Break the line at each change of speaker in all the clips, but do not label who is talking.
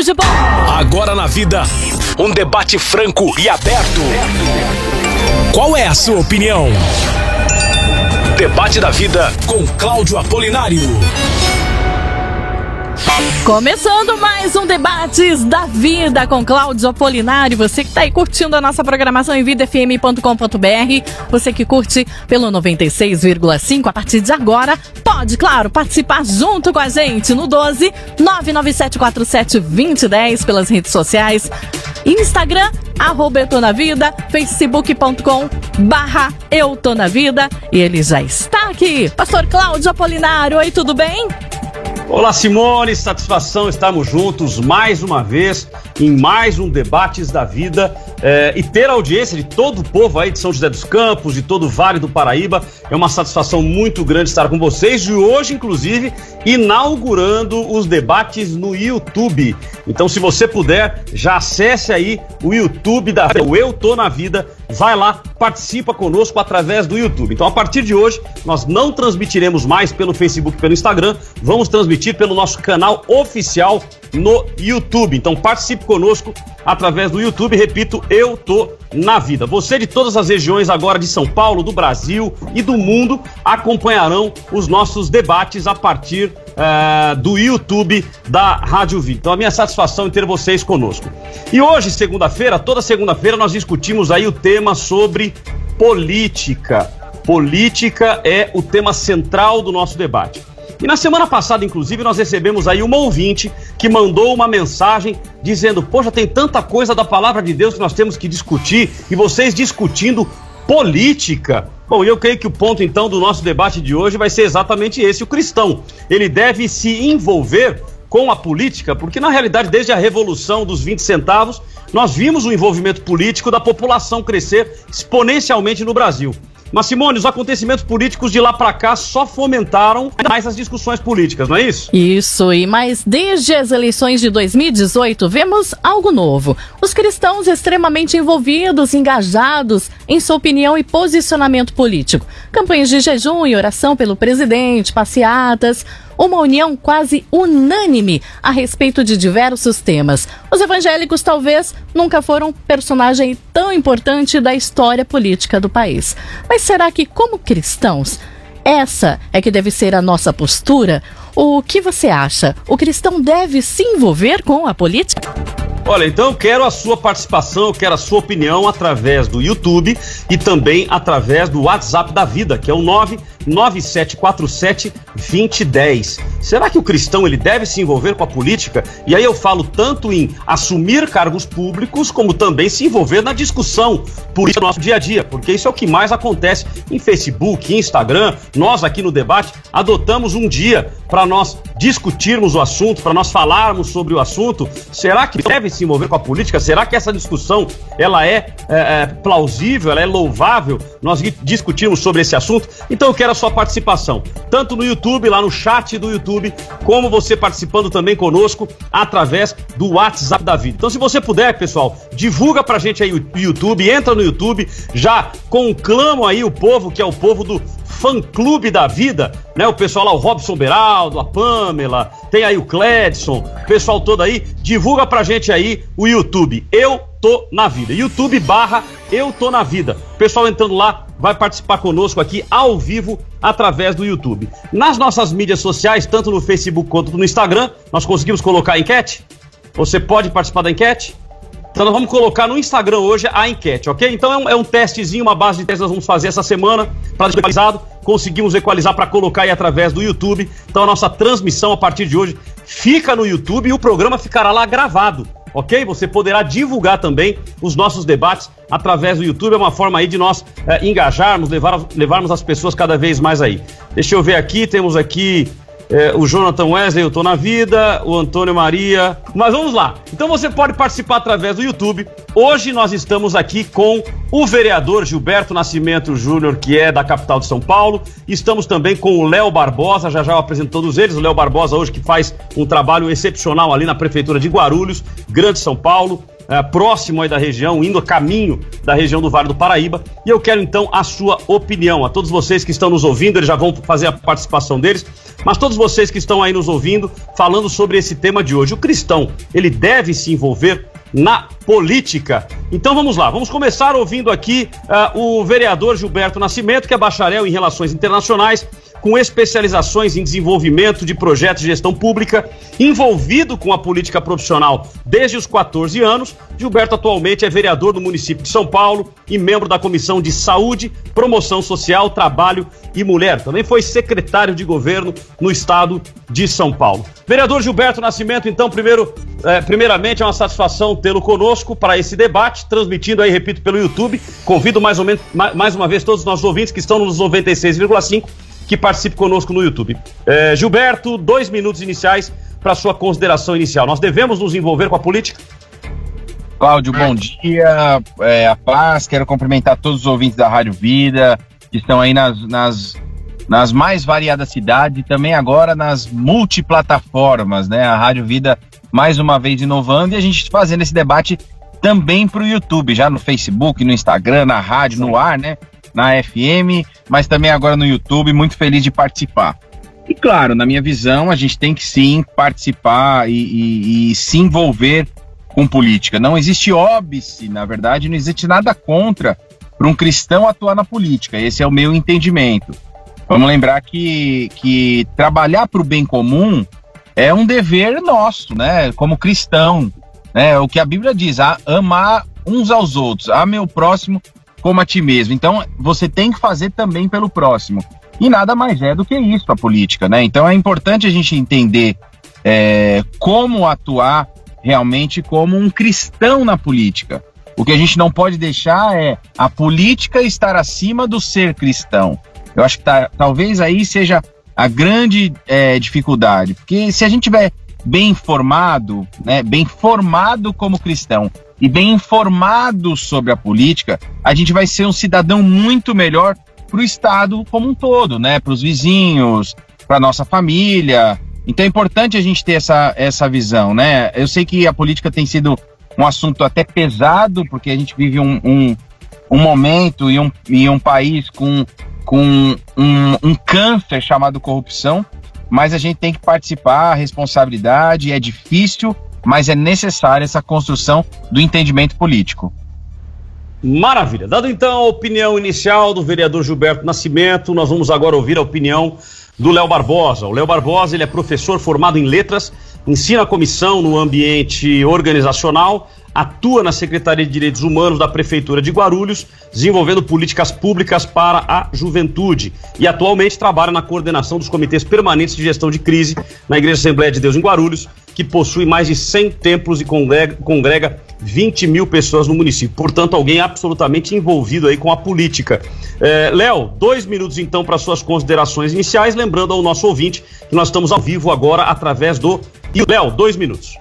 Tudo de bom.
Agora na vida, um debate franco e aberto. Qual é a sua opinião? Debate da vida com Cláudio Apolinário.
Começando mais um Debates da Vida com Cláudio Apolinário. Você que está aí curtindo a nossa programação em vidafm.com.br, você que curte pelo 96,5 a partir de agora, pode, claro, participar junto com a gente no 12 99747 2010 pelas redes sociais, Instagram, arroba Eu Tô Na Vida, facebook.com barra Eu Tô Na Vida. E ele já está aqui. Pastor Cláudio Apolinário, oi, tudo bem?
Olá, Simone, satisfação estarmos juntos mais uma vez em mais um Debates da Vida eh, e ter a audiência de todo o povo aí de São José dos Campos, de todo o Vale do Paraíba. É uma satisfação muito grande estar com vocês e hoje, inclusive, inaugurando os debates no YouTube. Então, se você puder, já acesse aí o YouTube da o Eu Tô na Vida, vai lá, participa conosco através do YouTube. Então, a partir de hoje, nós não transmitiremos mais pelo Facebook pelo Instagram, vamos transmitir pelo nosso canal oficial no YouTube. Então, participe conosco através do YouTube. Repito, eu tô na vida. Você de todas as regiões agora de São Paulo, do Brasil e do mundo acompanharão os nossos debates a partir uh, do YouTube da Rádio Vida. Então, a minha satisfação em ter vocês conosco. E hoje, segunda-feira, toda segunda-feira, nós discutimos aí o tema sobre política. Política é o tema central do nosso debate. E na semana passada, inclusive, nós recebemos aí uma ouvinte que mandou uma mensagem dizendo: Poxa, tem tanta coisa da palavra de Deus que nós temos que discutir e vocês discutindo política. Bom, eu creio que o ponto então do nosso debate de hoje vai ser exatamente esse: o cristão. Ele deve se envolver com a política, porque na realidade, desde a revolução dos 20 centavos, nós vimos o envolvimento político da população crescer exponencialmente no Brasil. Mas, Simone, os acontecimentos políticos de lá para cá só fomentaram mais as discussões políticas, não é isso?
Isso, e mas desde as eleições de 2018 vemos algo novo. Os cristãos extremamente envolvidos, engajados em sua opinião e posicionamento político. Campanhas de jejum e oração pelo presidente, passeatas, uma união quase unânime a respeito de diversos temas. Os evangélicos talvez nunca foram personagem tão importante da história política do país. Mas será que, como cristãos, essa é que deve ser a nossa postura? O que você acha? O cristão deve se envolver com a política?
Olha, então eu quero a sua participação, eu quero a sua opinião através do YouTube e também através do WhatsApp da vida, que é o 99747 2010. Será que o cristão ele deve se envolver com a política? E aí eu falo tanto em assumir cargos públicos, como também se envolver na discussão política do nosso dia a dia, porque isso é o que mais acontece em Facebook, Instagram. Nós aqui no debate adotamos um dia para nós discutirmos o assunto, para nós falarmos sobre o assunto. Será que deve se envolver com a política? Será que essa discussão ela é, é, é plausível, ela é louvável? Nós discutimos sobre esse assunto. Então eu quero a sua participação, tanto no YouTube, lá no chat do YouTube, como você participando também conosco através do WhatsApp da vida. Então, se você puder, pessoal, divulga pra gente aí o YouTube, entra no YouTube, já conclamo aí o povo, que é o povo do fã-clube da vida, né? O pessoal lá, o Robson Beraldo, a Pamela, tem aí o Cledson, o pessoal todo aí, divulga pra gente aí o YouTube. Eu tô na vida. YouTube barra Eu tô na vida. Pessoal entrando lá, vai participar conosco aqui ao vivo através do YouTube. Nas nossas mídias sociais, tanto no Facebook quanto no Instagram, nós conseguimos colocar a enquete? Você pode participar da enquete? Então nós vamos colocar no Instagram hoje a enquete, ok? Então é um, é um testezinho, uma base de testes nós vamos fazer essa semana para equalizado. Conseguimos equalizar para colocar aí através do YouTube. Então a nossa transmissão a partir de hoje fica no YouTube e o programa ficará lá gravado. ok? Você poderá divulgar também os nossos debates através do YouTube. É uma forma aí de nós é, engajarmos, levar, levarmos as pessoas cada vez mais aí. Deixa eu ver aqui, temos aqui é, o Jonathan Wesley, eu tô na vida, o Antônio Maria. Mas vamos lá. Então você pode participar através do YouTube. Hoje nós estamos aqui com o vereador Gilberto Nascimento Júnior, que é da capital de São Paulo. Estamos também com o Léo Barbosa, já já eu apresento todos eles. O Léo Barbosa hoje que faz um trabalho excepcional ali na prefeitura de Guarulhos, Grande São Paulo é, próximo aí da região, indo a caminho da região do Vale do Paraíba. E eu quero então a sua opinião. A todos vocês que estão nos ouvindo, eles já vão fazer a participação deles, mas todos vocês que estão aí nos ouvindo, falando sobre esse tema de hoje. O cristão, ele deve se envolver na política. Então vamos lá, vamos começar ouvindo aqui uh, o vereador Gilberto Nascimento, que é bacharel em Relações Internacionais, com especializações em desenvolvimento de projetos de gestão pública, envolvido com a política profissional desde os 14 anos. Gilberto atualmente é vereador do município de São Paulo e membro da Comissão de Saúde, Promoção Social, Trabalho e Mulher. Também foi secretário de governo no estado de São Paulo. Vereador Gilberto Nascimento, então, primeiro, é, primeiramente é uma satisfação tê-lo conosco para esse debate, transmitindo aí, repito, pelo YouTube. Convido mais, ou menos, mais uma vez todos os nossos ouvintes que estão nos 96,5 que participe conosco no YouTube. É, Gilberto, dois minutos iniciais para sua consideração inicial. Nós devemos nos envolver com a política?
Cláudio, bom dia, é, a paz, quero cumprimentar todos os ouvintes da Rádio Vida, que estão aí nas, nas, nas mais variadas cidades e também agora nas multiplataformas, né? A Rádio Vida mais uma vez inovando e a gente fazendo esse debate também para o YouTube, já no Facebook, no Instagram, na rádio, no ar, né? Na FM, mas também agora no YouTube. Muito feliz de participar. E claro, na minha visão, a gente tem que sim participar e, e, e se envolver com política. Não existe óbice, na verdade, não existe nada contra para um cristão atuar na política. Esse é o meu entendimento. Vamos lembrar que, que trabalhar para o bem comum é um dever nosso, né? Como cristão, né? O que a Bíblia diz, amar uns aos outros, a meu próximo como a ti mesmo. Então, você tem que fazer também pelo próximo. E nada mais é do que isso a política, né? Então é importante a gente entender é, como atuar realmente como um cristão na política. O que a gente não pode deixar é a política estar acima do ser cristão. Eu acho que tá, talvez aí seja a grande é, dificuldade, porque se a gente tiver bem informado, né, bem formado como cristão e bem informado sobre a política, a gente vai ser um cidadão muito melhor para o Estado como um todo, né? Para os vizinhos, para nossa família. Então é importante a gente ter essa, essa visão, né? Eu sei que a política tem sido um assunto até pesado, porque a gente vive um, um, um momento e um, e um país com, com um, um câncer chamado corrupção, mas a gente tem que participar, responsabilidade é difícil, mas é necessária essa construção do entendimento político.
Maravilha. Dado então a opinião inicial do vereador Gilberto Nascimento, nós vamos agora ouvir a opinião do Léo Barbosa. O Léo Barbosa ele é professor formado em letras, ensina a comissão no ambiente organizacional, atua na Secretaria de Direitos Humanos da Prefeitura de Guarulhos, desenvolvendo políticas públicas para a juventude e atualmente trabalha na coordenação dos comitês permanentes de gestão de crise na Igreja Assembleia de Deus em Guarulhos, que possui mais de 100 templos e congrega, congrega 20 mil pessoas no município. Portanto, alguém absolutamente envolvido aí com a política. É, Léo, dois minutos então para suas considerações iniciais, lembrando ao nosso ouvinte que nós estamos ao vivo agora através do. Léo, dois minutos.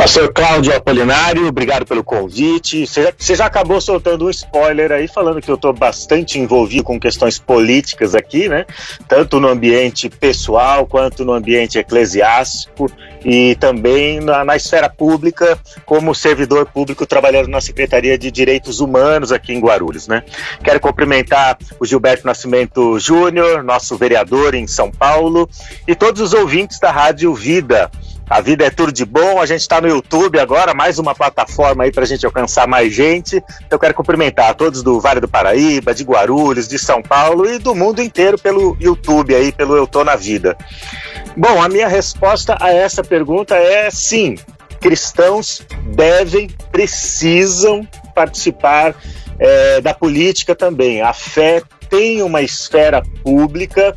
Pastor Cláudio Apolinário, obrigado pelo convite. Você já, você já, acabou soltando um spoiler aí, falando que eu estou bastante envolvido com questões políticas aqui, né? Tanto no ambiente pessoal quanto no ambiente eclesiástico e também na, na esfera pública, como servidor público trabalhando na Secretaria de Direitos Humanos aqui em Guarulhos, né? Quero cumprimentar o Gilberto Nascimento Júnior, nosso vereador em São Paulo, e todos os ouvintes da Rádio Vida. A vida é tudo de bom. A gente está no YouTube agora, mais uma plataforma aí para a gente alcançar mais gente. Eu quero cumprimentar a todos do Vale do Paraíba, de Guarulhos, de São Paulo e do mundo inteiro pelo YouTube aí, pelo Eu Tô na Vida. Bom, a minha resposta a essa pergunta é sim. Cristãos devem, precisam participar é, da política também. A fé tem uma esfera pública.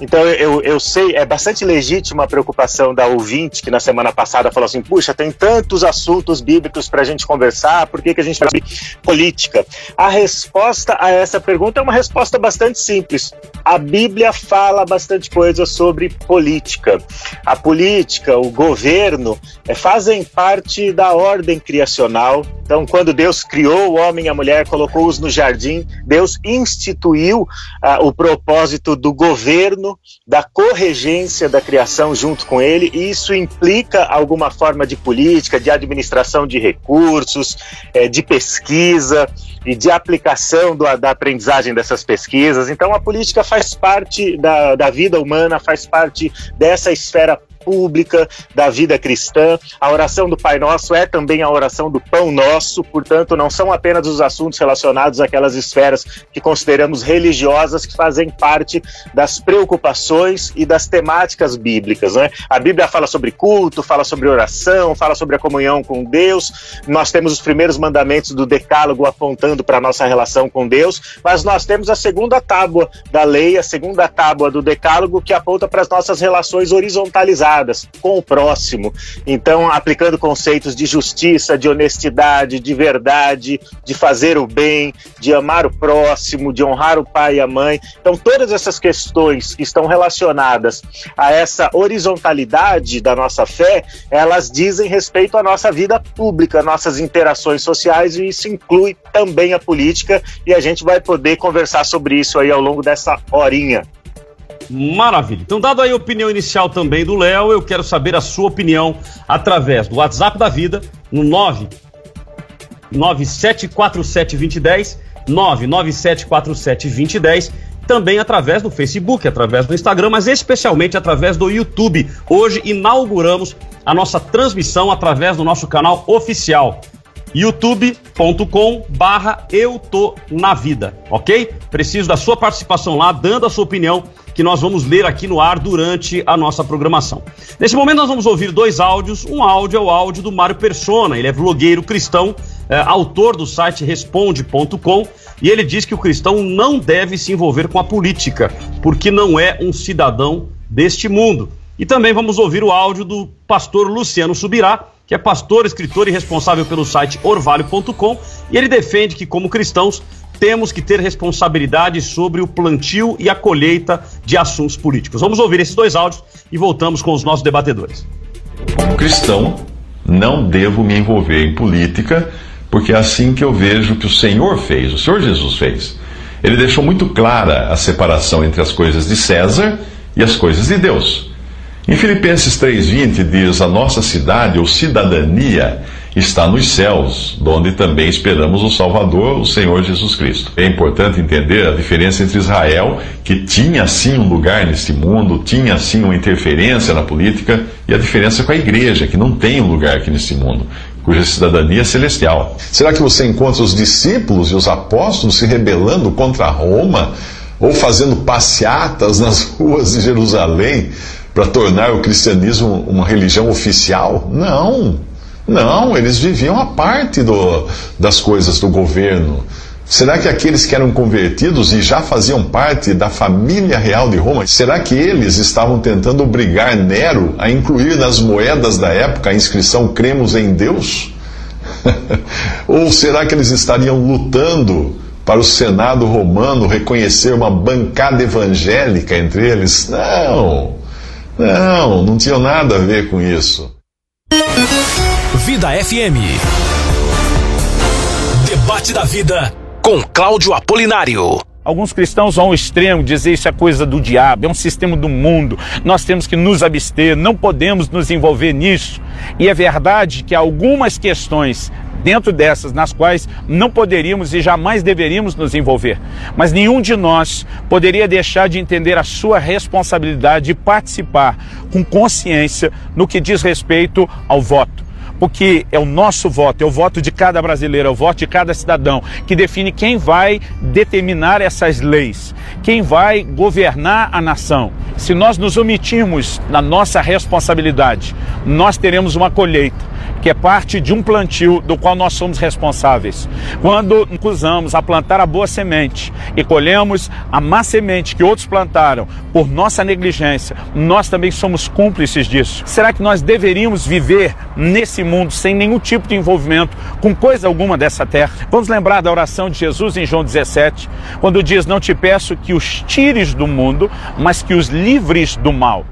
Então eu, eu sei, é bastante legítima a preocupação da ouvinte que na semana passada falou assim: puxa, tem tantos assuntos bíblicos para a gente conversar, por que, que a gente vai política? A resposta a essa pergunta é uma resposta bastante simples. A Bíblia fala bastante coisa sobre política. A política, o governo, é, fazem parte da ordem criacional. Então, quando Deus criou o homem e a mulher, colocou-os no jardim, Deus instituiu uh, o propósito do governo, da corregência da criação junto com ele, e isso implica alguma forma de política, de administração de recursos, eh, de pesquisa e de aplicação do, da aprendizagem dessas pesquisas. Então, a política faz parte da, da vida humana, faz parte dessa esfera pública da vida cristã. A oração do Pai Nosso é também a oração do Pão Nosso, portanto, não são apenas os assuntos relacionados àquelas esferas que consideramos religiosas que fazem parte das preocupações e das temáticas bíblicas. Né? A Bíblia fala sobre culto, fala sobre oração, fala sobre a comunhão com Deus. Nós temos os primeiros mandamentos do Decálogo apontando para a nossa relação com Deus, mas nós temos a segunda tábua da lei, a segunda tábua do Decálogo, que aponta para as nossas relações horizontalizadas com o próximo. Então, aplicando conceitos de justiça, de honestidade, de verdade, de fazer o bem, de amar o próximo, de honrar o pai e a mãe. Então, todas essas questões que estão relacionadas a essa horizontalidade da nossa fé, elas dizem respeito à nossa vida pública, nossas interações sociais, e isso inclui também a política, e a gente vai poder conversar sobre isso aí ao longo dessa horinha.
Maravilha. Então, dado aí a opinião inicial também do Léo, eu quero saber a sua opinião através do WhatsApp da vida, no 9 97472010, 997472010, também através do Facebook, através do Instagram, mas especialmente através do YouTube. Hoje inauguramos a nossa transmissão através do nosso canal oficial youtube.com barra eu tô na vida, ok? Preciso da sua participação lá, dando a sua opinião, que nós vamos ler aqui no ar durante a nossa programação. Nesse momento nós vamos ouvir dois áudios, um áudio é o áudio do Mário Persona, ele é blogueiro cristão, é, autor do site responde.com, e ele diz que o cristão não deve se envolver com a política, porque não é um cidadão deste mundo. E também vamos ouvir o áudio do pastor Luciano Subirá, que é pastor, escritor e responsável pelo site orvalho.com, e ele defende que, como cristãos, temos que ter responsabilidade sobre o plantio e a colheita de assuntos políticos. Vamos ouvir esses dois áudios e voltamos com os nossos debatedores.
Cristão, não devo me envolver em política, porque é assim que eu vejo que o Senhor fez, o Senhor Jesus fez. Ele deixou muito clara a separação entre as coisas de César e as coisas de Deus. Em Filipenses 3,20 diz: A nossa cidade ou cidadania está nos céus, onde também esperamos o Salvador, o Senhor Jesus Cristo. É importante entender a diferença entre Israel, que tinha sim um lugar neste mundo, tinha sim uma interferência na política, e a diferença com a igreja, que não tem um lugar aqui neste mundo cuja cidadania é celestial.
Será que você encontra os discípulos e os apóstolos se rebelando contra Roma ou fazendo passeatas nas ruas de Jerusalém para tornar o cristianismo uma religião oficial? Não, não, eles viviam a parte do, das coisas do governo. Será que aqueles que eram convertidos e já faziam parte da família real de Roma, será que eles estavam tentando obrigar Nero a incluir nas moedas da época a inscrição cremos em Deus? Ou será que eles estariam lutando para o Senado romano reconhecer uma bancada evangélica entre eles? Não. Não, não tinha nada a ver com isso.
Vida FM. Debate da vida com Cláudio Apolinário.
Alguns cristãos vão ao extremo dizer isso é coisa do diabo, é um sistema do mundo, nós temos que nos abster, não podemos nos envolver nisso. E é verdade que algumas questões dentro dessas nas quais não poderíamos e jamais deveríamos nos envolver. Mas nenhum de nós poderia deixar de entender a sua responsabilidade e participar com consciência no que diz respeito ao voto porque é o nosso voto, é o voto de cada brasileiro, é o voto de cada cidadão que define quem vai determinar essas leis, quem vai governar a nação. Se nós nos omitirmos na nossa responsabilidade, nós teremos uma colheita que é parte de um plantio do qual nós somos responsáveis. Quando usamos a plantar a boa semente e colhemos a má semente que outros plantaram por nossa negligência, nós também somos cúmplices disso. Será que nós deveríamos viver nesse mundo sem nenhum tipo de envolvimento com coisa alguma dessa terra? Vamos lembrar da oração de Jesus em João 17, quando diz: Não te peço que os tires do mundo, mas que os livres do mal.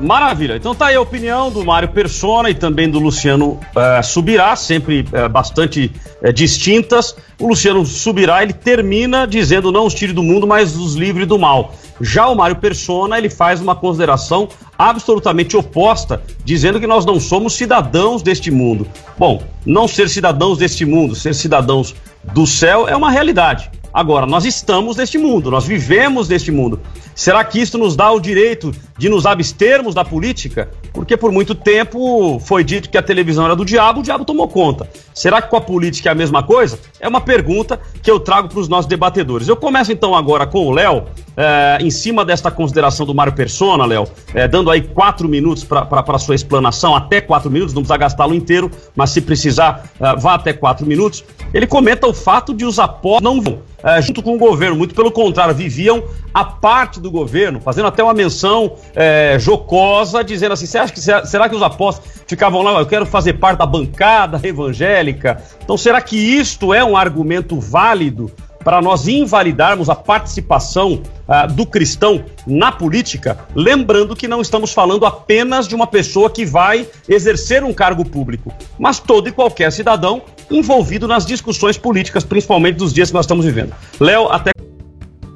Maravilha. Então tá aí a opinião do Mário Persona e também do Luciano uh, Subirá, sempre uh, bastante uh, distintas. O Luciano Subirá, ele termina dizendo não os tire do mundo, mas os livre do mal. Já o Mário Persona, ele faz uma consideração absolutamente oposta, dizendo que nós não somos cidadãos deste mundo. Bom, não ser cidadãos deste mundo, ser cidadãos do céu é uma realidade. Agora, nós estamos neste mundo, nós vivemos neste mundo. Será que isso nos dá o direito de nos abstermos da política? Porque por muito tempo foi dito que a televisão era do diabo, o diabo tomou conta. Será que com a política é a mesma coisa? É uma pergunta que eu trago para os nossos debatedores. Eu começo então agora com o Léo, é, em cima desta consideração do Mário Persona, Léo, é, dando aí quatro minutos para a sua explanação, até quatro minutos, não precisa gastá-lo inteiro, mas se precisar, é, vá até quatro minutos. Ele comenta o fato de os apóstolos não vão junto com o governo, muito pelo contrário, viviam a parte do governo, fazendo até uma menção é, jocosa, dizendo assim: você acha que será que os apóstolos ficavam lá? Eu quero fazer parte da bancada evangélica. Então, será que isto é um argumento válido para nós invalidarmos a participação uh, do cristão na política, lembrando que não estamos falando apenas de uma pessoa que vai exercer um cargo público, mas todo e qualquer cidadão envolvido nas discussões políticas, principalmente dos dias que nós estamos vivendo. Léo, até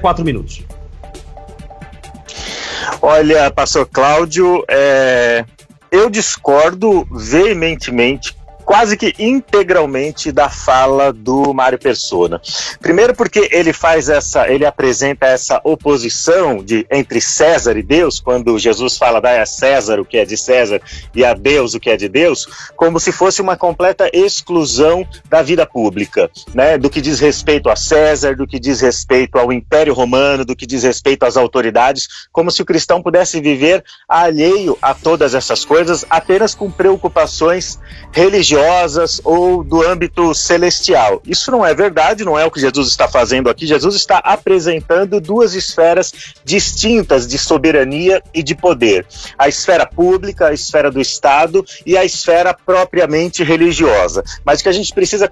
Quatro minutos.
Olha, pastor Cláudio, é, eu discordo veementemente quase que integralmente da fala do Mário Persona. Primeiro porque ele faz essa, ele apresenta essa oposição de entre César e Deus, quando Jesus fala dai a César o que é de César e a Deus o que é de Deus, como se fosse uma completa exclusão da vida pública, né? Do que diz respeito a César, do que diz respeito ao Império Romano, do que diz respeito às autoridades, como se o cristão pudesse viver alheio a todas essas coisas apenas com preocupações religiosas religiosas ou do âmbito celestial. Isso não é verdade, não é o que Jesus está fazendo aqui. Jesus está apresentando duas esferas distintas de soberania e de poder: a esfera pública, a esfera do Estado e a esfera propriamente religiosa. Mas o que a gente precisa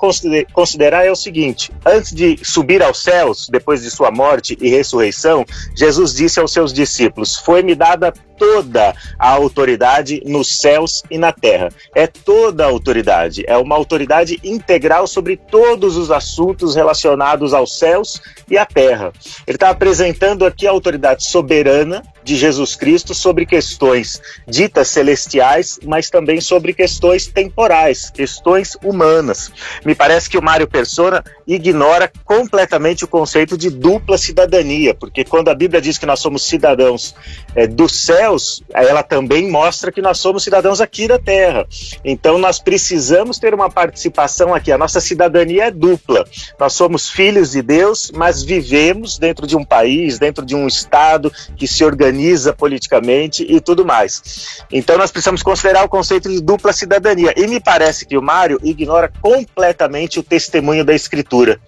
considerar é o seguinte: antes de subir aos céus, depois de sua morte e ressurreição, Jesus disse aos seus discípulos: Foi-me dada toda a autoridade nos céus e na terra. É toda a autoridade, é uma autoridade integral sobre todos os assuntos relacionados aos céus e à terra. Ele está apresentando aqui a autoridade soberana de Jesus Cristo sobre questões ditas celestiais, mas também sobre questões temporais, questões humanas. Me parece que o Mário Persona ignora completamente o conceito de dupla cidadania, porque quando a Bíblia diz que nós somos cidadãos é, dos céus, ela também mostra que nós somos cidadãos aqui da terra. Então nós precisamos ter uma participação aqui. A nossa cidadania é dupla. Nós somos filhos de Deus, mas vivemos dentro de um país, dentro de um estado que se organiza organiza politicamente e tudo mais. Então nós precisamos considerar o conceito de dupla cidadania. E me parece que o Mário ignora completamente o testemunho da Escritura.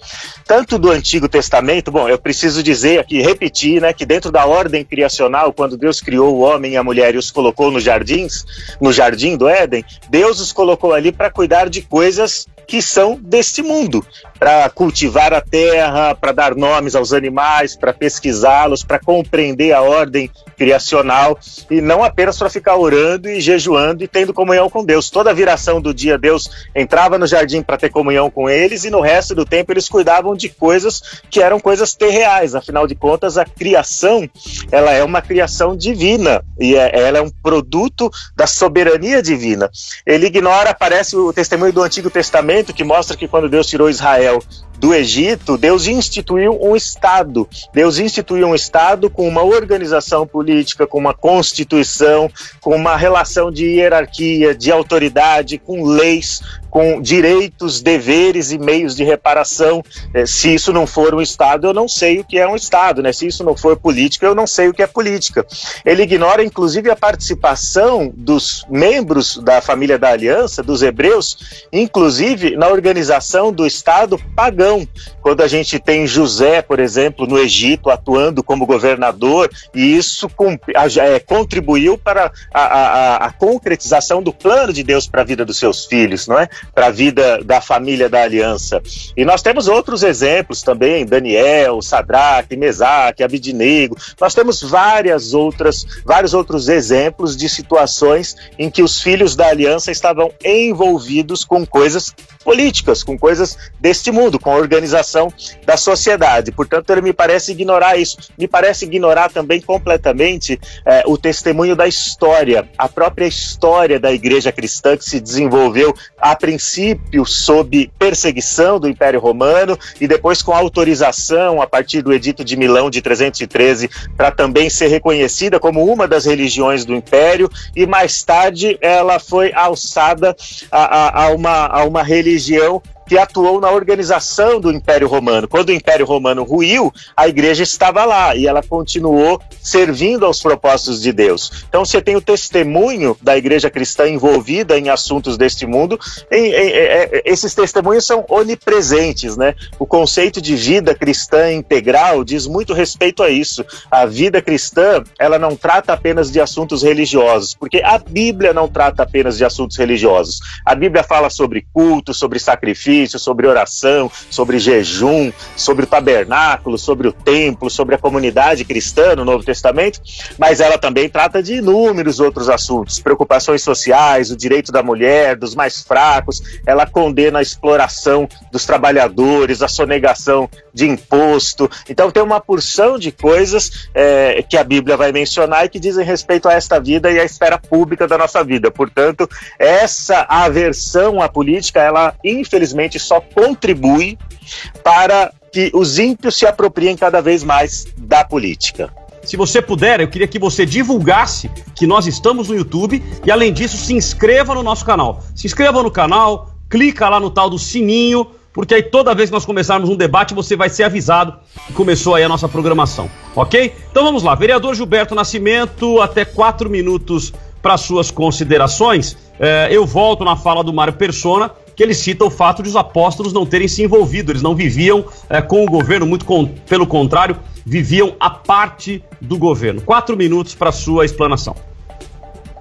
Tanto do Antigo Testamento, bom, eu preciso dizer aqui, repetir, né, que dentro da ordem criacional, quando Deus criou o homem e a mulher e os colocou nos jardins, no jardim do Éden, Deus os colocou ali para cuidar de coisas que são deste mundo, para cultivar a terra, para dar nomes aos animais, para pesquisá-los, para compreender a ordem criacional e não apenas para ficar orando e jejuando e tendo comunhão com Deus. Toda a viração do dia, Deus entrava no jardim para ter comunhão com eles e no resto do tempo eles cuidavam de coisas que eram coisas terreais. Afinal de contas, a criação ela é uma criação divina e é, ela é um produto da soberania divina. Ele ignora, aparece o testemunho do Antigo Testamento que mostra que quando Deus tirou Israel do Egito, Deus instituiu um Estado. Deus instituiu um Estado com uma organização política, com uma constituição, com uma relação de hierarquia, de autoridade, com leis, com direitos, deveres e meios de reparação. Eh, se isso não for um Estado, eu não sei o que é um Estado, né? Se isso não for política, eu não sei o que é política. Ele ignora, inclusive, a participação dos membros da família da Aliança, dos hebreus, inclusive na organização do Estado pagão. Quando a gente tem José, por exemplo, no Egito, atuando como governador, e isso é, contribuiu para a, a, a concretização do plano de Deus para a vida dos seus filhos, não é? Para a vida da família da aliança. E nós temos outros exemplos também, Daniel, Sadraque, Mesaque, Abidinego. Nós temos várias outras, vários outros exemplos de situações em que os filhos da aliança estavam envolvidos com coisas políticas, com coisas deste mundo, com a organização da sociedade. Portanto, ele me parece ignorar isso. Me parece ignorar também completamente eh, o testemunho da história, a própria história da igreja cristã que se desenvolveu a princípio sob perseguição do Império Romano e depois com autorização a partir do Edito de Milão de 313 para também ser reconhecida como uma das religiões do Império e mais tarde ela foi alçada a, a, a uma, a uma religião religião que atuou na organização do Império Romano. Quando o Império Romano ruiu, a igreja estava lá e ela continuou servindo aos propósitos de Deus. Então você tem o testemunho da igreja cristã envolvida em assuntos deste mundo. Em, em, em, esses testemunhos são onipresentes, né? O conceito de vida cristã integral diz muito respeito a isso. A vida cristã, ela não trata apenas de assuntos religiosos, porque a Bíblia não trata apenas de assuntos religiosos. A Bíblia fala sobre culto, sobre sacrifício, sacrifício, sobre oração, sobre jejum, sobre o tabernáculo, sobre o templo, sobre a comunidade cristã no Novo Testamento, mas ela também trata de inúmeros outros assuntos, preocupações sociais, o direito da mulher, dos mais fracos, ela condena a exploração dos trabalhadores, a sonegação de imposto. Então tem uma porção de coisas é, que a Bíblia vai mencionar e que dizem respeito a esta vida e à esfera pública da nossa vida. Portanto, essa aversão à política, ela infelizmente só contribui para que os ímpios se apropriem cada vez mais da política.
Se você puder, eu queria que você divulgasse que nós estamos no YouTube e, além disso, se inscreva no nosso canal. Se inscreva no canal, clica lá no tal do sininho porque aí toda vez que nós começarmos um debate, você vai ser avisado que começou aí a nossa programação, ok? Então vamos lá, vereador Gilberto Nascimento, até quatro minutos para suas considerações. É, eu volto na fala do Mário Persona, que ele cita o fato de os apóstolos não terem se envolvido, eles não viviam é, com o governo, muito com, pelo contrário, viviam a parte do governo. Quatro minutos para sua explanação.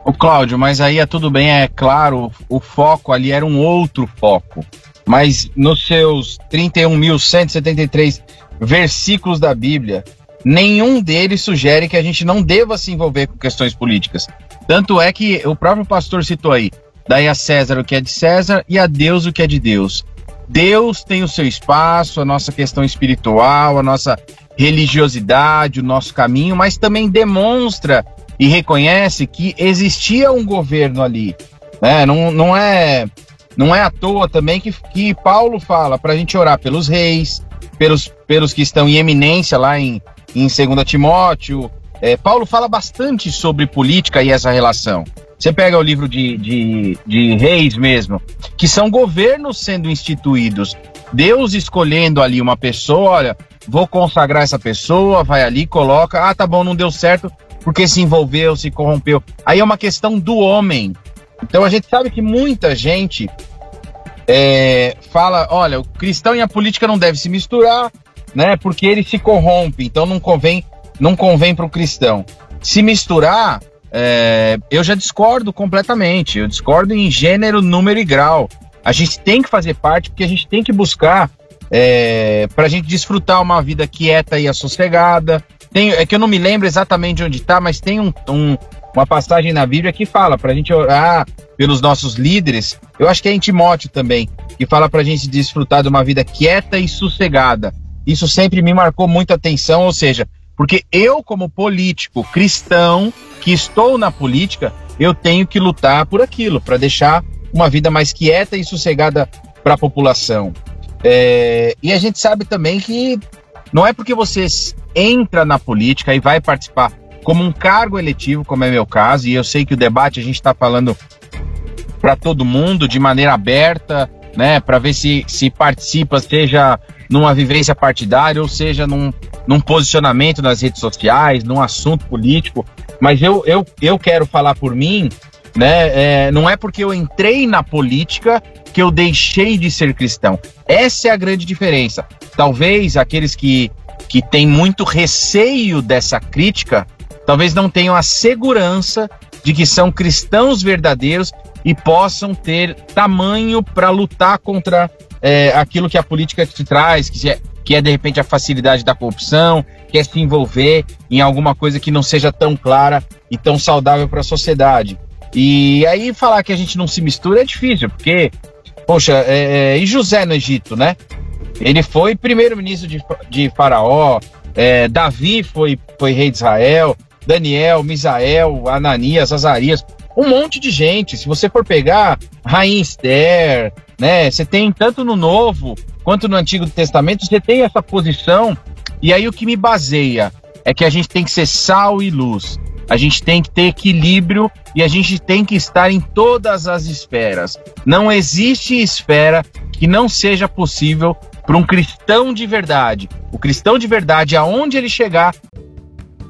O Cláudio, mas aí é tudo bem, é claro, o foco ali era um outro foco mas nos seus 31.173 versículos da Bíblia, nenhum deles sugere que a gente não deva se envolver com questões políticas. Tanto é que o próprio pastor citou aí: daí a César o que é de César e a Deus o que é de Deus. Deus tem o seu espaço, a nossa questão espiritual, a nossa religiosidade, o nosso caminho, mas também demonstra e reconhece que existia um governo ali. Né? Não, não é não é à toa também que, que Paulo fala para a gente orar pelos reis, pelos, pelos que estão em eminência lá em, em 2 Timóteo. É, Paulo fala bastante sobre política e essa relação. Você pega o livro de, de, de reis mesmo, que são governos sendo instituídos. Deus escolhendo ali uma pessoa, olha, vou consagrar essa pessoa, vai ali, coloca, ah, tá bom, não deu certo, porque se envolveu, se corrompeu. Aí é uma questão do homem. Então a gente sabe que muita gente é, fala, olha, o cristão e a política não devem se misturar, né? Porque ele se corrompe, então não convém, não convém para o cristão. Se misturar, é, eu já discordo completamente. Eu discordo em gênero, número e grau. A gente tem que fazer parte porque a gente tem que buscar é, para a gente desfrutar uma vida quieta e assossegada. Tem, é que eu não me lembro exatamente onde está, mas tem um, um, uma passagem na Bíblia que fala para a gente orar pelos nossos líderes. Eu acho que é em Timóteo também, que fala para a gente desfrutar de uma vida quieta e sossegada. Isso sempre me marcou muito atenção, ou seja, porque eu, como político cristão, que estou na política, eu tenho que lutar por aquilo, para deixar uma vida mais quieta e sossegada para a população. É, e a gente sabe também que não é porque você entra na política e vai participar como um cargo eletivo, como é meu caso, e eu sei que o debate a gente está falando para todo mundo de maneira aberta, né, para ver se, se participa, seja numa vivência partidária ou seja num, num posicionamento nas redes sociais, num assunto político. Mas eu, eu, eu quero falar por mim né? É, não é porque eu entrei na política que eu deixei de ser cristão. Essa é a grande diferença. Talvez aqueles que, que têm muito receio dessa crítica, talvez não tenham a segurança de que são cristãos verdadeiros e possam ter tamanho para lutar contra é, aquilo que a política te traz, que é, que é de repente a facilidade da corrupção, que é se envolver em alguma coisa que não seja tão clara e tão saudável para a sociedade. E aí falar que a gente não se mistura é difícil, porque, poxa, é, é, e José no Egito, né? Ele foi primeiro-ministro de, de Faraó, é, Davi foi, foi rei de Israel, Daniel, Misael, Ananias, Azarias, um monte de gente. Se você for pegar Rainha Esther, né? Você tem tanto no Novo quanto no Antigo Testamento, você tem essa posição. E aí o que me baseia é que a gente tem que ser sal e luz. A gente tem que ter equilíbrio e a gente tem que estar em todas as esferas. Não existe esfera que não seja possível para um cristão de verdade. O cristão de verdade, aonde ele chegar,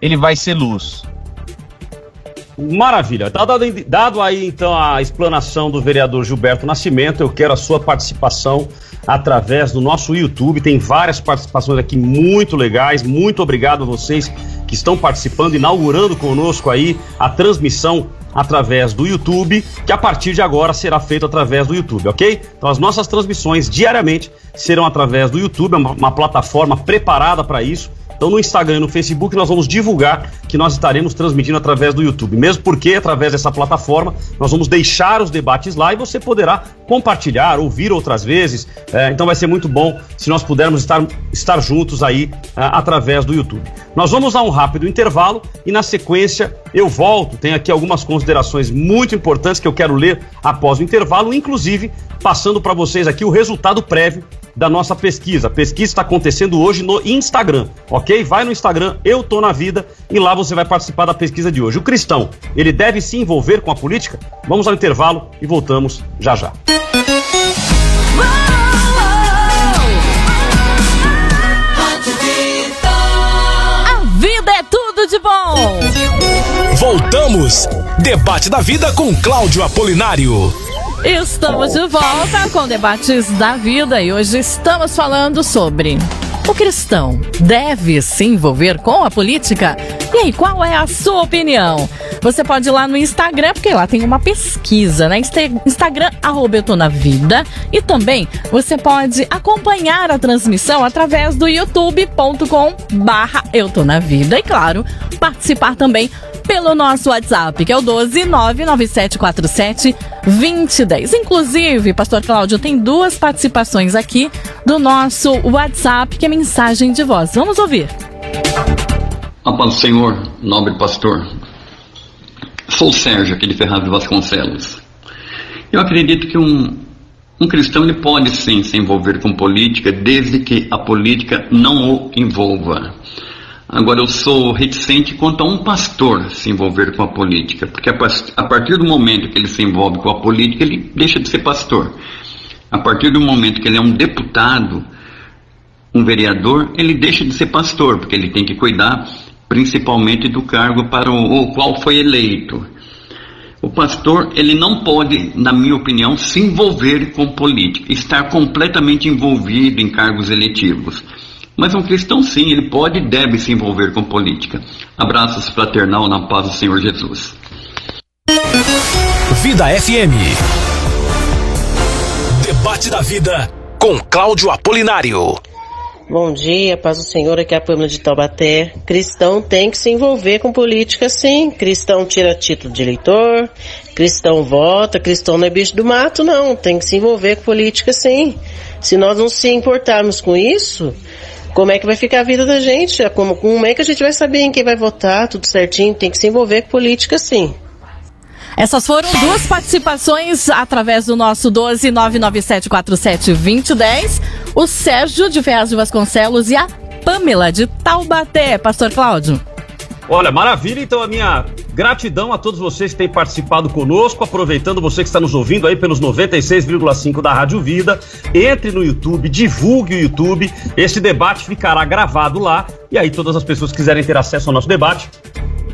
Ele vai ser luz.
Maravilha. Tá dado, dado, aí então a explanação do vereador Gilberto Nascimento, eu quero a sua participação através do nosso YouTube. Tem várias participações aqui muito legais. Muito obrigado a vocês que estão participando, inaugurando conosco aí a transmissão através do YouTube, que a partir de agora será feito através do YouTube, ok? Então as nossas transmissões diariamente serão através do YouTube, uma, uma plataforma preparada para isso. Então no Instagram e no Facebook nós vamos divulgar que nós estaremos transmitindo através do YouTube. Mesmo porque, através dessa plataforma, nós vamos deixar os debates lá e você poderá compartilhar, ouvir outras vezes. É, então vai ser muito bom se nós pudermos estar, estar juntos aí é, através do YouTube. Nós vamos a um rápido intervalo e na sequência eu volto. Tem aqui algumas considerações muito importantes que eu quero ler após o intervalo, inclusive passando para vocês aqui o resultado prévio da nossa pesquisa. A pesquisa está acontecendo hoje no Instagram, ok? Vai no Instagram, Eu Tô Na Vida, e lá você vai participar da pesquisa de hoje. O cristão, ele deve se envolver com a política? Vamos ao intervalo e voltamos já já.
A vida é tudo de bom!
Voltamos! Debate da vida com Cláudio Apolinário.
Estamos de volta com debates da vida e hoje estamos falando sobre o cristão deve se envolver com a política? E aí, qual é a sua opinião? Você pode ir lá no Instagram, porque lá tem uma pesquisa, né? Instagram, arroba eu tô na vida. E também você pode acompanhar a transmissão através do youtube.com barra eu tô na vida. E claro, participar também pelo nosso WhatsApp, que é o 12 99747 2010. Inclusive, Pastor Cláudio, tem duas participações aqui do nosso WhatsApp, que é mensagem de voz. Vamos ouvir.
A paz do Senhor, nobre pastor. Sou Sérgio, aqui de Ferraz de Vasconcelos. Eu acredito que um, um cristão ele pode sim se envolver com política, desde que a política não o envolva. Agora, eu sou reticente quanto a um pastor se envolver com a política, porque a partir do momento que ele se envolve com a política, ele deixa de ser pastor. A partir do momento que ele é um deputado, um vereador, ele deixa de ser pastor, porque ele tem que cuidar principalmente do cargo para o, o qual foi eleito. O pastor, ele não pode, na minha opinião, se envolver com política, estar completamente envolvido em cargos eletivos. Mas um cristão, sim, ele pode e deve se envolver com política. Abraços fraternal na paz do Senhor Jesus.
Vida FM. Debate da vida com Cláudio Apolinário.
Bom dia, paz do Senhor, aqui é a Pâmela de Taubaté. Cristão tem que se envolver com política sim. Cristão tira título de eleitor, cristão vota, cristão não é bicho do mato não, tem que se envolver com política sim. Se nós não se importarmos com isso, como é que vai ficar a vida da gente? Como, como é que a gente vai saber em quem vai votar, tudo certinho? Tem que se envolver com política, sim.
Essas foram duas participações através do nosso 12 99747 2010. O Sérgio de Ferraz de Vasconcelos e a Pamela de Taubaté. Pastor Cláudio.
Olha, maravilha. Então, a minha gratidão a todos vocês que têm participado conosco. Aproveitando você que está nos ouvindo aí pelos 96,5 da Rádio Vida. Entre no YouTube, divulgue o YouTube. Esse debate ficará gravado lá. E aí, todas as pessoas que quiserem ter acesso ao nosso debate.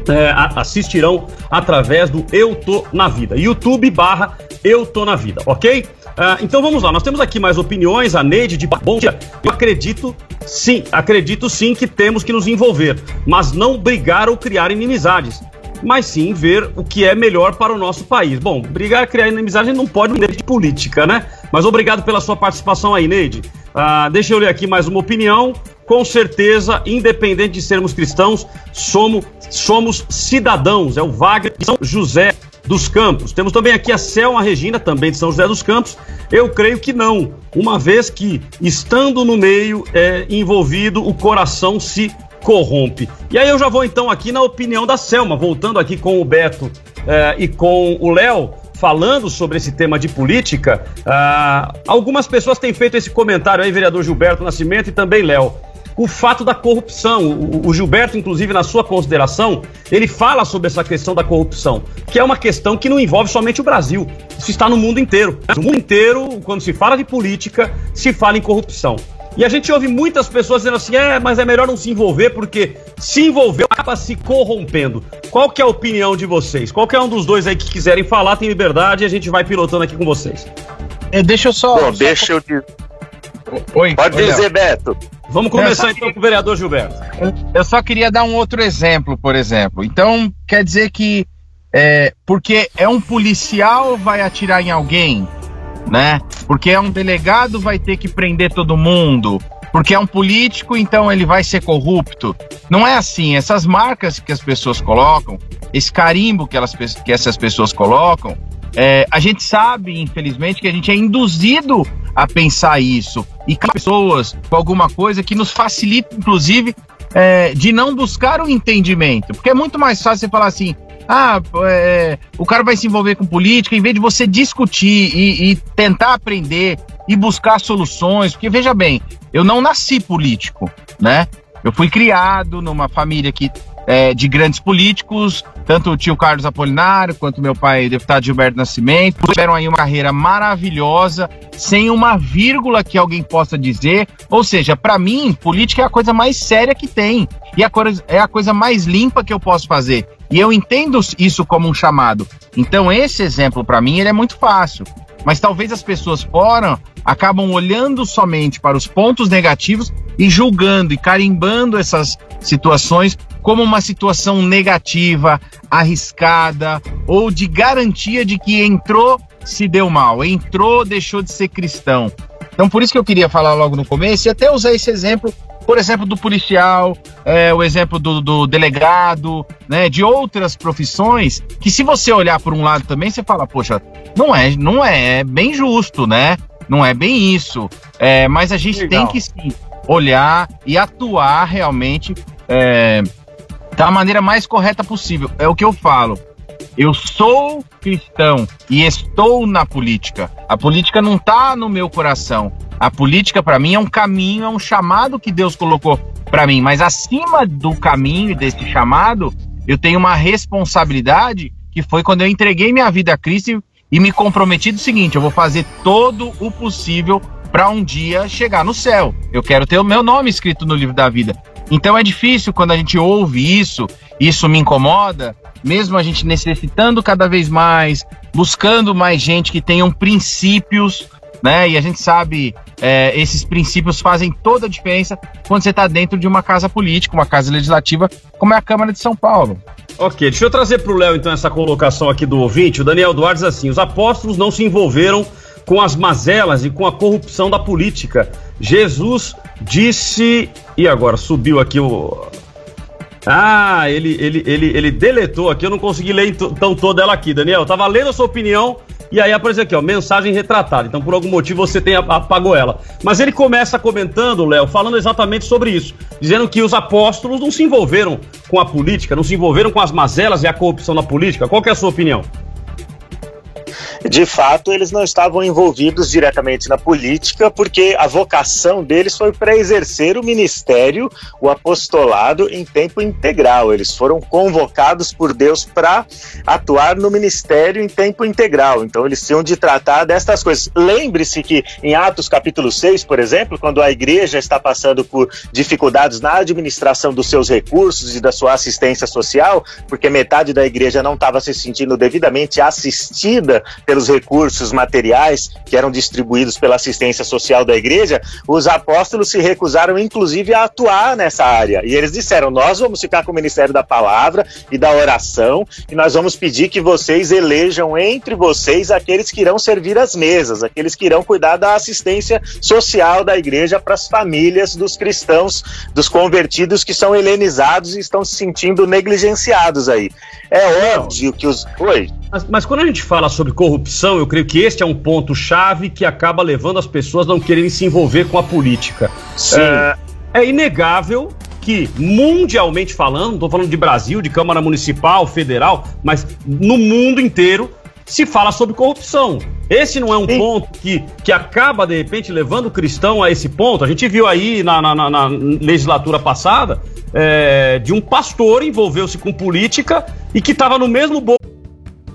É, assistirão através do Eu Tô na Vida. YouTube barra Eu Tô na Vida, ok? Uh, então vamos lá, nós temos aqui mais opiniões. A Neide de Bom dia. Eu acredito sim, acredito sim que temos que nos envolver, mas não brigar ou criar inimizades. Mas sim ver o que é melhor para o nosso país. Bom, brigar, criar inimizade não pode vir de política, né? Mas obrigado pela sua participação aí, Neide. Uh, deixa eu ler aqui mais uma opinião. Com certeza, independente de sermos cristãos, somos, somos cidadãos. É o Wagner São José dos Campos. Temos também aqui a Selma Regina, também de São José dos Campos. Eu creio que não, uma vez que, estando no meio é, envolvido, o coração se corrompe. E aí eu já vou então aqui na opinião da Selma, voltando aqui com o Beto é, e com o Léo falando sobre esse tema de política, ah, algumas pessoas têm feito esse comentário aí, vereador Gilberto Nascimento e também Léo o fato da corrupção. O, o, Gilberto, inclusive, na sua consideração, ele fala sobre essa questão da corrupção, que é uma questão que não envolve somente o Brasil. Isso está no mundo inteiro. No mundo inteiro, quando se fala de política, se fala em corrupção. E a gente ouve muitas pessoas dizendo assim, é, mas é melhor não se envolver porque se envolver acaba se corrompendo. Qual que é a opinião de vocês? Qualquer um dos dois aí que quiserem falar tem liberdade e a gente vai pilotando aqui com vocês.
É, deixa eu só...
Bom,
só...
deixa eu dizer... Oi, Pode oi, dizer, Léo. Beto.
Vamos começar então queria... com o vereador Gilberto.
Eu só queria dar um outro exemplo, por exemplo. Então, quer dizer que é, porque é um policial vai atirar em alguém, né? Porque é um delegado vai ter que prender todo mundo. Porque é um político, então ele vai ser corrupto. Não é assim. Essas marcas que as pessoas colocam, esse carimbo que, elas, que essas pessoas colocam, é, a gente sabe, infelizmente, que a gente é induzido a pensar isso. E pessoas com alguma coisa que nos facilita, inclusive, é, de não buscar o entendimento. Porque é muito mais fácil você falar assim: ah, é, o cara vai se envolver com política, em vez de você discutir e, e tentar aprender e buscar soluções. Porque veja bem, eu não nasci político, né? Eu fui criado numa família que é, de grandes políticos, tanto o tio Carlos Apolinário quanto meu pai, deputado Gilberto Nascimento, tiveram aí uma carreira maravilhosa, sem uma vírgula que alguém possa dizer. Ou seja, para mim, política é a coisa mais séria que tem e a coisa, é a coisa mais limpa que eu posso fazer. E eu entendo isso como um chamado. Então, esse exemplo, para mim, ele é muito fácil. mas talvez as pessoas fora acabam olhando somente para os pontos negativos e julgando e carimbando essas situações como uma situação negativa, arriscada ou de garantia de que entrou, se deu mal, entrou, deixou de ser cristão. Então, por isso que eu queria falar logo no começo e até usar esse exemplo, por exemplo, do policial, é, o exemplo do, do, delegado, né, de outras profissões, que se você olhar por um lado também, você fala, poxa, não é, não é, é bem justo, né? Não é bem isso. É, mas a gente Legal. tem que sim olhar e atuar realmente é, da maneira mais correta possível. É o que eu falo. Eu sou cristão e estou na política. A política não está no meu coração. A política para mim é um caminho, é um chamado que Deus colocou para mim. Mas acima do caminho e desse chamado, eu tenho uma responsabilidade que foi quando eu entreguei minha vida a Cristo e me comprometi do seguinte: eu vou fazer todo o possível para um dia chegar no céu. Eu quero ter o meu nome escrito no livro da vida. Então é difícil quando a gente ouve isso, isso me incomoda, mesmo a gente necessitando cada vez mais, buscando mais gente que tenham princípios, né? E a gente sabe, é, esses princípios fazem toda a diferença quando você está dentro de uma casa política, uma casa legislativa, como é a Câmara de São Paulo.
Ok, deixa eu trazer para o Léo então essa colocação aqui do ouvinte. O Daniel Duarte diz assim: os apóstolos não se envolveram com as mazelas e com a corrupção da política. Jesus disse. E agora subiu aqui o. Ah, ele, ele, ele, ele deletou aqui, eu não consegui ler então toda ela aqui, Daniel. Eu tava lendo a sua opinião e aí apareceu aqui, ó, mensagem retratada. Então, por algum motivo, você tem apagou ela. Mas ele começa comentando, Léo, falando exatamente sobre isso, dizendo que os apóstolos não se envolveram com a política, não se envolveram com as mazelas e a corrupção na política. Qual é a sua opinião?
De fato, eles não estavam envolvidos diretamente na política, porque a vocação deles foi para exercer o ministério, o apostolado em tempo integral. Eles foram convocados por Deus para atuar no ministério em tempo integral. Então, eles tinham de tratar destas coisas. Lembre-se que em Atos capítulo 6, por exemplo, quando a igreja está passando por dificuldades na administração dos seus recursos e da sua assistência social, porque metade da igreja não estava se sentindo devidamente assistida pelos recursos materiais que eram distribuídos pela assistência social da igreja, os apóstolos se recusaram, inclusive, a atuar nessa área. E eles disseram: Nós vamos ficar com o ministério da palavra e da oração, e nós vamos pedir que vocês elejam entre vocês aqueles que irão servir as mesas, aqueles que irão cuidar da assistência social da igreja para as famílias dos cristãos, dos convertidos que são helenizados e estão se sentindo negligenciados aí. É óbvio que os. Oi.
Mas, mas, quando a gente fala sobre corrupção, eu creio que este é um ponto-chave que acaba levando as pessoas a não quererem se envolver com a política.
Sim.
É, é inegável que, mundialmente falando, estou falando de Brasil, de Câmara Municipal, Federal, mas no mundo inteiro se fala sobre corrupção. Esse não é um Sim. ponto que, que acaba, de repente, levando o cristão a esse ponto. A gente viu aí na, na, na legislatura passada é, de um pastor envolveu-se com política e que estava no mesmo bolso.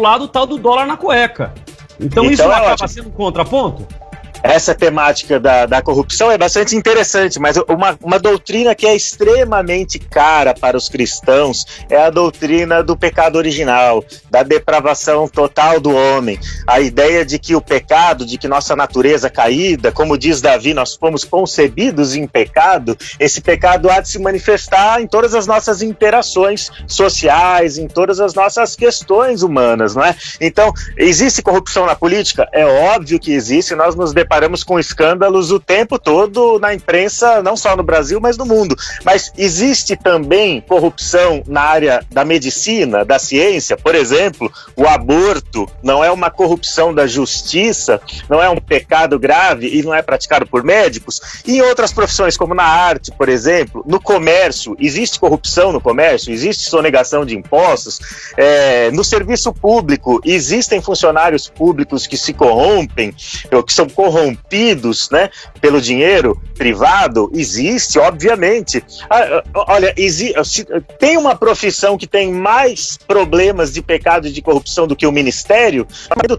lado tal do dólar na cueca. Então, então isso é acaba ótimo. sendo um contraponto?
Essa temática da, da corrupção é bastante interessante, mas uma, uma doutrina que é extremamente cara para os cristãos é a doutrina do pecado original, da depravação total do homem. A ideia de que o pecado, de que nossa natureza caída, como diz Davi, nós fomos concebidos em pecado, esse pecado há de se manifestar em todas as nossas interações sociais, em todas as nossas questões humanas, não é? Então, existe corrupção na política? É óbvio que existe, nós nos deparamos com escândalos o tempo todo na imprensa, não só no Brasil, mas no mundo. Mas existe também corrupção na área da medicina, da ciência, por exemplo, o aborto não é uma corrupção da justiça, não é um pecado grave e não é praticado por médicos. E em outras profissões, como na arte, por exemplo, no comércio, existe corrupção no comércio, existe sonegação de impostos. É, no serviço público, existem funcionários públicos que se corrompem, ou que são corrompidos né, pelo dinheiro privado? Existe, obviamente. Ah, ah, olha, tem uma profissão que tem mais problemas de pecado e de corrupção do que o ministério,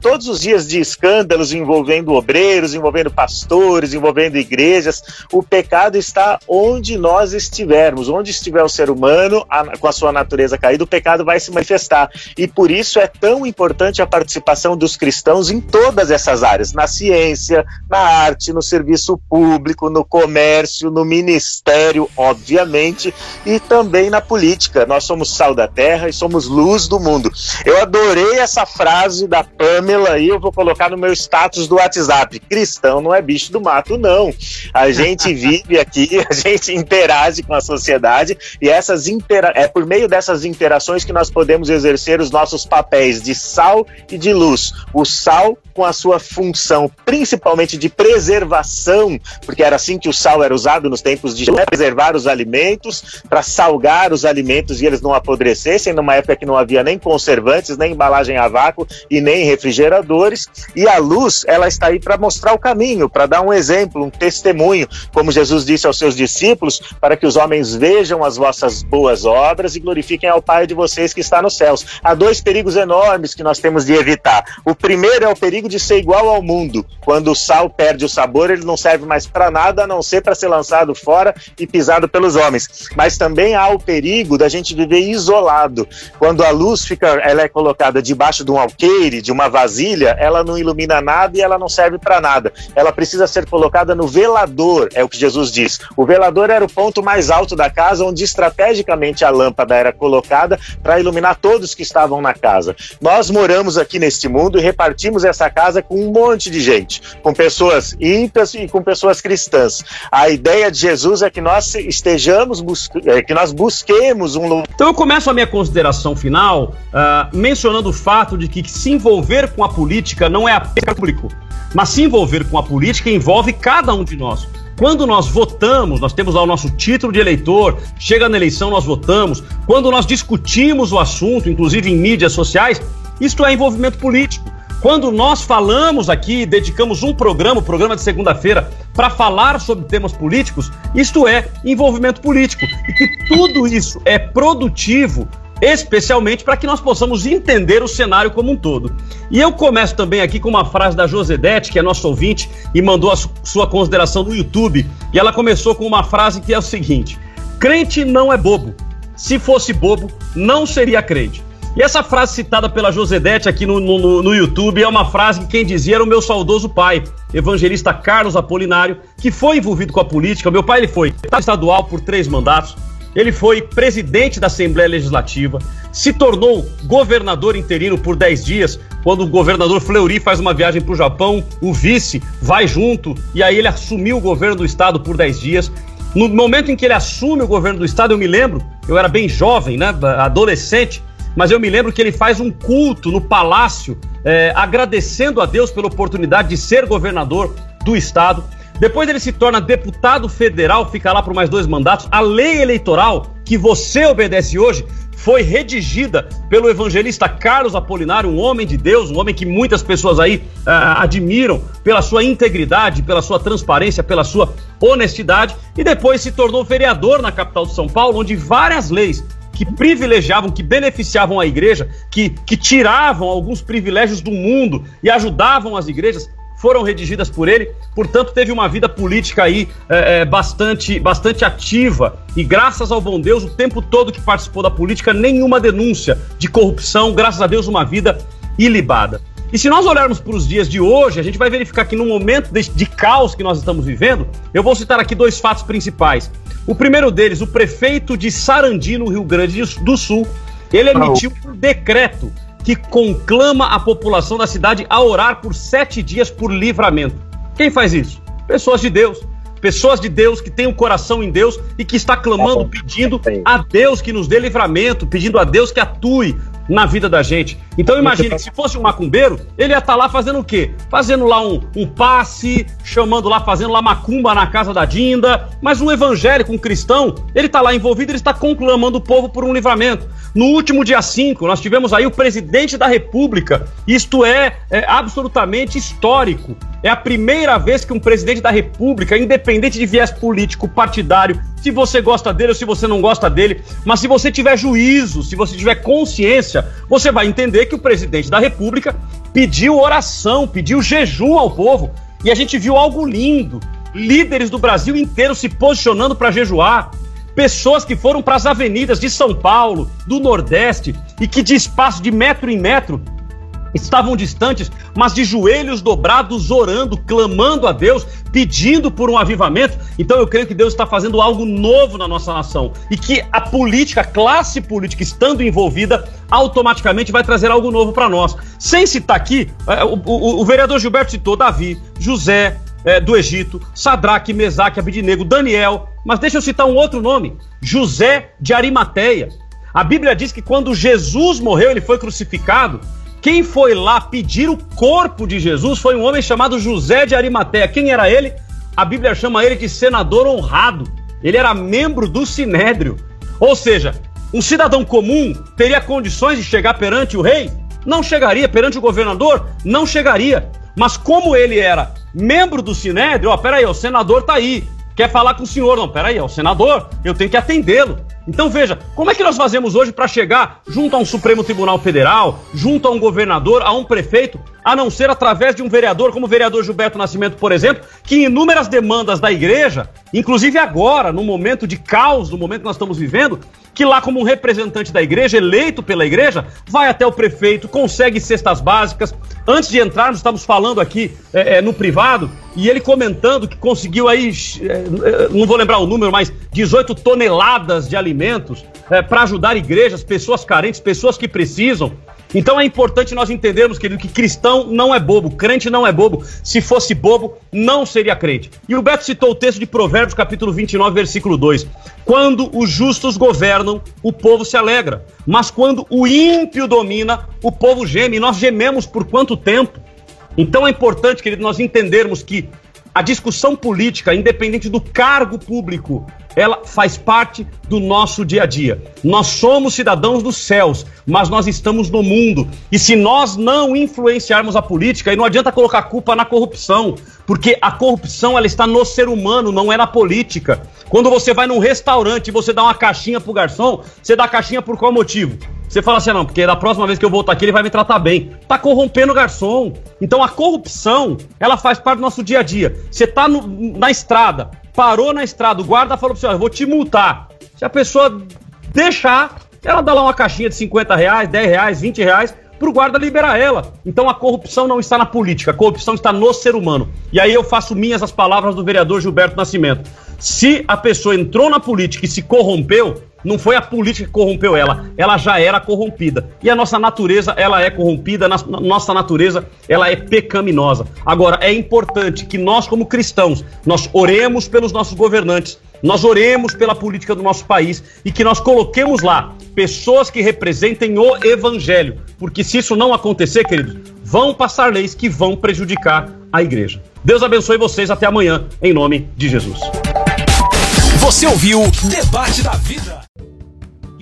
todos os dias de escândalos envolvendo obreiros, envolvendo pastores, envolvendo igrejas. O pecado está onde nós estivermos, onde estiver o ser humano a, com a sua natureza caída, o pecado vai se manifestar. E por isso é tão importante a participação dos cristãos em todas essas áreas, na ciência, na arte, no serviço público, no comércio, no ministério, obviamente, e também na política. Nós somos sal da terra e somos luz do mundo. Eu adorei essa frase da Pamela aí, eu vou colocar no meu status do WhatsApp. Cristão não é bicho do mato, não. A gente vive aqui, a gente interage com a sociedade e essas intera é por meio dessas interações que nós podemos exercer os nossos papéis de sal e de luz. O sal com a sua função, principalmente de preservação, porque era assim que o sal era usado nos tempos de preservar os alimentos, para salgar os alimentos e eles não apodrecessem, numa época que não havia nem conservantes, nem embalagem a vácuo e nem refrigeradores. E a luz, ela está aí para mostrar o caminho, para dar um exemplo, um testemunho, como Jesus disse aos seus discípulos, para que os homens vejam as vossas boas obras e glorifiquem ao Pai de vocês que está nos céus. Há dois perigos enormes que nós temos de evitar. O primeiro é o perigo de ser igual ao mundo. Quando o sal perde o sabor, ele não serve mais para nada a não ser para ser lançado fora e pisado pelos homens. Mas também há o perigo da gente viver isolado. Quando a luz fica, ela é colocada debaixo de um alqueire, de uma vasilha, ela não ilumina nada e ela não serve para nada. Ela precisa ser colocada no velador, é o que Jesus diz. O velador era o ponto mais alto da casa, onde estrategicamente a lâmpada era colocada para iluminar todos que estavam na casa. Nós moramos aqui neste mundo e repartimos essa casa com um monte de gente, com pessoas ímpias e com pessoas cristãs. A ideia de Jesus é que nós estejamos, é, que nós busquemos um lugar.
Então eu começo a minha consideração final uh, mencionando o fato de que se envolver com a política não é apenas público, mas se envolver com a política envolve cada um de nós. Quando nós votamos, nós temos lá o nosso título de eleitor, chega na eleição, nós votamos. Quando nós discutimos o assunto, inclusive em mídias sociais, isto é envolvimento político. Quando nós falamos aqui, dedicamos um programa, o programa de segunda-feira, para falar sobre temas políticos, isto é envolvimento político. E que tudo isso é produtivo especialmente para que nós possamos entender o cenário como um todo. E eu começo também aqui com uma frase da Josedete, que é nosso ouvinte e mandou a sua consideração no YouTube. E ela começou com uma frase que é o seguinte: crente não é bobo. Se fosse bobo, não seria crente. E essa frase citada pela Josedete aqui no, no, no, YouTube é uma frase que quem dizia era o meu saudoso pai, evangelista Carlos Apolinário, que foi envolvido com a política. Meu pai ele foi estadual por três mandatos, ele foi presidente da Assembleia Legislativa, se tornou governador interino por dez dias, quando o governador Fleury faz uma viagem para o Japão, o vice vai junto, e aí ele assumiu o governo do estado por dez dias. No momento em que ele assume o governo do estado, eu me lembro, eu era bem jovem, né, adolescente, mas eu me lembro que ele faz um culto no palácio, é, agradecendo a Deus pela oportunidade de ser governador do estado. Depois ele se torna deputado federal, fica lá por mais dois mandatos. A lei eleitoral que você obedece hoje foi redigida pelo evangelista Carlos Apolinário, um homem de Deus, um homem que muitas pessoas aí uh, admiram pela sua integridade, pela sua transparência, pela sua honestidade, e depois se tornou vereador na capital de São Paulo, onde várias leis que privilegiavam, que beneficiavam a igreja, que, que tiravam alguns privilégios do mundo e ajudavam as igrejas, foram redigidas por ele, portanto teve uma vida política aí é, é, bastante, bastante ativa e graças ao bom Deus, o tempo todo que participou da política, nenhuma denúncia de corrupção, graças a Deus uma vida ilibada. E se nós olharmos para os dias de hoje, a gente vai verificar que no momento de, de, caos que nós estamos vivendo, eu vou citar aqui dois fatos principais. O primeiro deles, o prefeito de Sarandi, no Rio Grande do Sul, ele emitiu um decreto que conclama a população da cidade a orar por sete dias por livramento. Quem faz isso? Pessoas de Deus. Pessoas de Deus que têm o um coração em Deus e que está clamando, pedindo a Deus que nos dê livramento, pedindo a Deus que atue na vida da gente. Então imagine que se fosse um macumbeiro, ele ia estar tá lá fazendo o quê? Fazendo lá um, um passe, chamando lá, fazendo lá macumba na casa da Dinda. Mas um evangélico, um cristão, ele está lá envolvido, ele está conclamando o povo por um livramento. No último dia 5, nós tivemos aí o presidente da República. Isto é, é absolutamente histórico. É a primeira vez que um presidente da República, independente de viés político, partidário, se você gosta dele ou se você não gosta dele, mas se você tiver juízo, se você tiver consciência, você vai entender que o presidente da República pediu oração, pediu jejum ao povo. E a gente viu algo lindo. Líderes do Brasil inteiro se posicionando para jejuar. Pessoas que foram para as avenidas de São Paulo, do Nordeste, e que de espaço de metro em metro estavam distantes, mas de joelhos dobrados, orando, clamando a Deus, pedindo por um avivamento. Então eu creio que Deus está fazendo algo novo na nossa nação e que a política, a classe política estando envolvida, automaticamente vai trazer algo novo para nós. Sem citar aqui, é, o, o, o, vereador Gilberto citou Davi, José é, do Egito, Sadraque, Mesaque, Abidinego, Daniel, mas deixa eu citar um outro nome: José de Arimateia. A Bíblia diz que quando Jesus morreu, ele foi crucificado. Quem foi lá pedir o corpo de Jesus foi um homem chamado José de Arimateia. Quem era ele? A Bíblia chama ele de senador honrado. Ele era membro do sinédrio. Ou seja, um cidadão comum teria condições de chegar perante o rei? Não chegaria. Perante o governador? Não chegaria. Mas como ele era membro do sinédrio, ó, peraí, o senador tá aí. Quer falar com o senhor? Não, peraí, é o senador, eu tenho que atendê-lo. Então veja, como é que nós fazemos hoje para chegar junto a um Supremo Tribunal Federal, junto a um governador, a um prefeito, a não ser através de um vereador, como o vereador Gilberto Nascimento, por exemplo, que inúmeras demandas da igreja, inclusive agora, no momento de caos, no momento que nós estamos vivendo, que lá, como um representante da igreja, eleito pela igreja, vai até o prefeito, consegue cestas básicas. Antes de entrarmos, estamos falando aqui é, é, no privado, e ele comentando que conseguiu aí, é, não vou lembrar o número, mas 18 toneladas de alimentos é, para ajudar igrejas, pessoas carentes, pessoas que precisam. Então é importante nós entendermos, querido, que cristão não é bobo, crente não é bobo. Se fosse bobo, não seria crente. E o Beto citou o texto de Provérbios, capítulo 29, versículo 2. Quando os justos governam, o povo se alegra. Mas quando o ímpio domina, o povo geme. E nós gememos por quanto tempo? Então é importante, querido, nós entendermos que a discussão política, independente do cargo público, ela faz parte do nosso dia a dia. Nós somos cidadãos dos céus, mas nós estamos no mundo. E se nós não influenciarmos a política, aí não adianta colocar culpa na corrupção, porque a corrupção ela está no ser humano, não é na política. Quando você vai num restaurante e você dá uma caixinha pro garçom, você dá a caixinha por qual motivo? Você fala assim, ah, não, porque da próxima vez que eu voltar aqui ele vai me tratar bem. Tá corrompendo o garçom. Então a corrupção, ela faz parte do nosso dia a dia. Você tá no, na estrada, parou na estrada, o guarda falou você, ó, eu vou te multar. Se a pessoa deixar, ela dá lá uma caixinha de 50 reais, 10 reais, 20 reais, pro guarda liberar ela. Então a corrupção não está na política, a corrupção está no ser humano. E aí eu faço minhas as palavras do vereador Gilberto Nascimento. Se a pessoa entrou na política e se corrompeu, não foi a política que corrompeu ela, ela já era corrompida. E a nossa natureza, ela é corrompida, nossa natureza, ela é pecaminosa. Agora, é importante que nós, como cristãos, nós oremos pelos nossos governantes, nós oremos pela política do nosso país e que nós coloquemos lá pessoas que representem o evangelho. Porque se isso não acontecer, queridos, vão passar leis que vão prejudicar a igreja. Deus abençoe vocês até amanhã, em nome de Jesus.
Você ouviu Debate da Vida.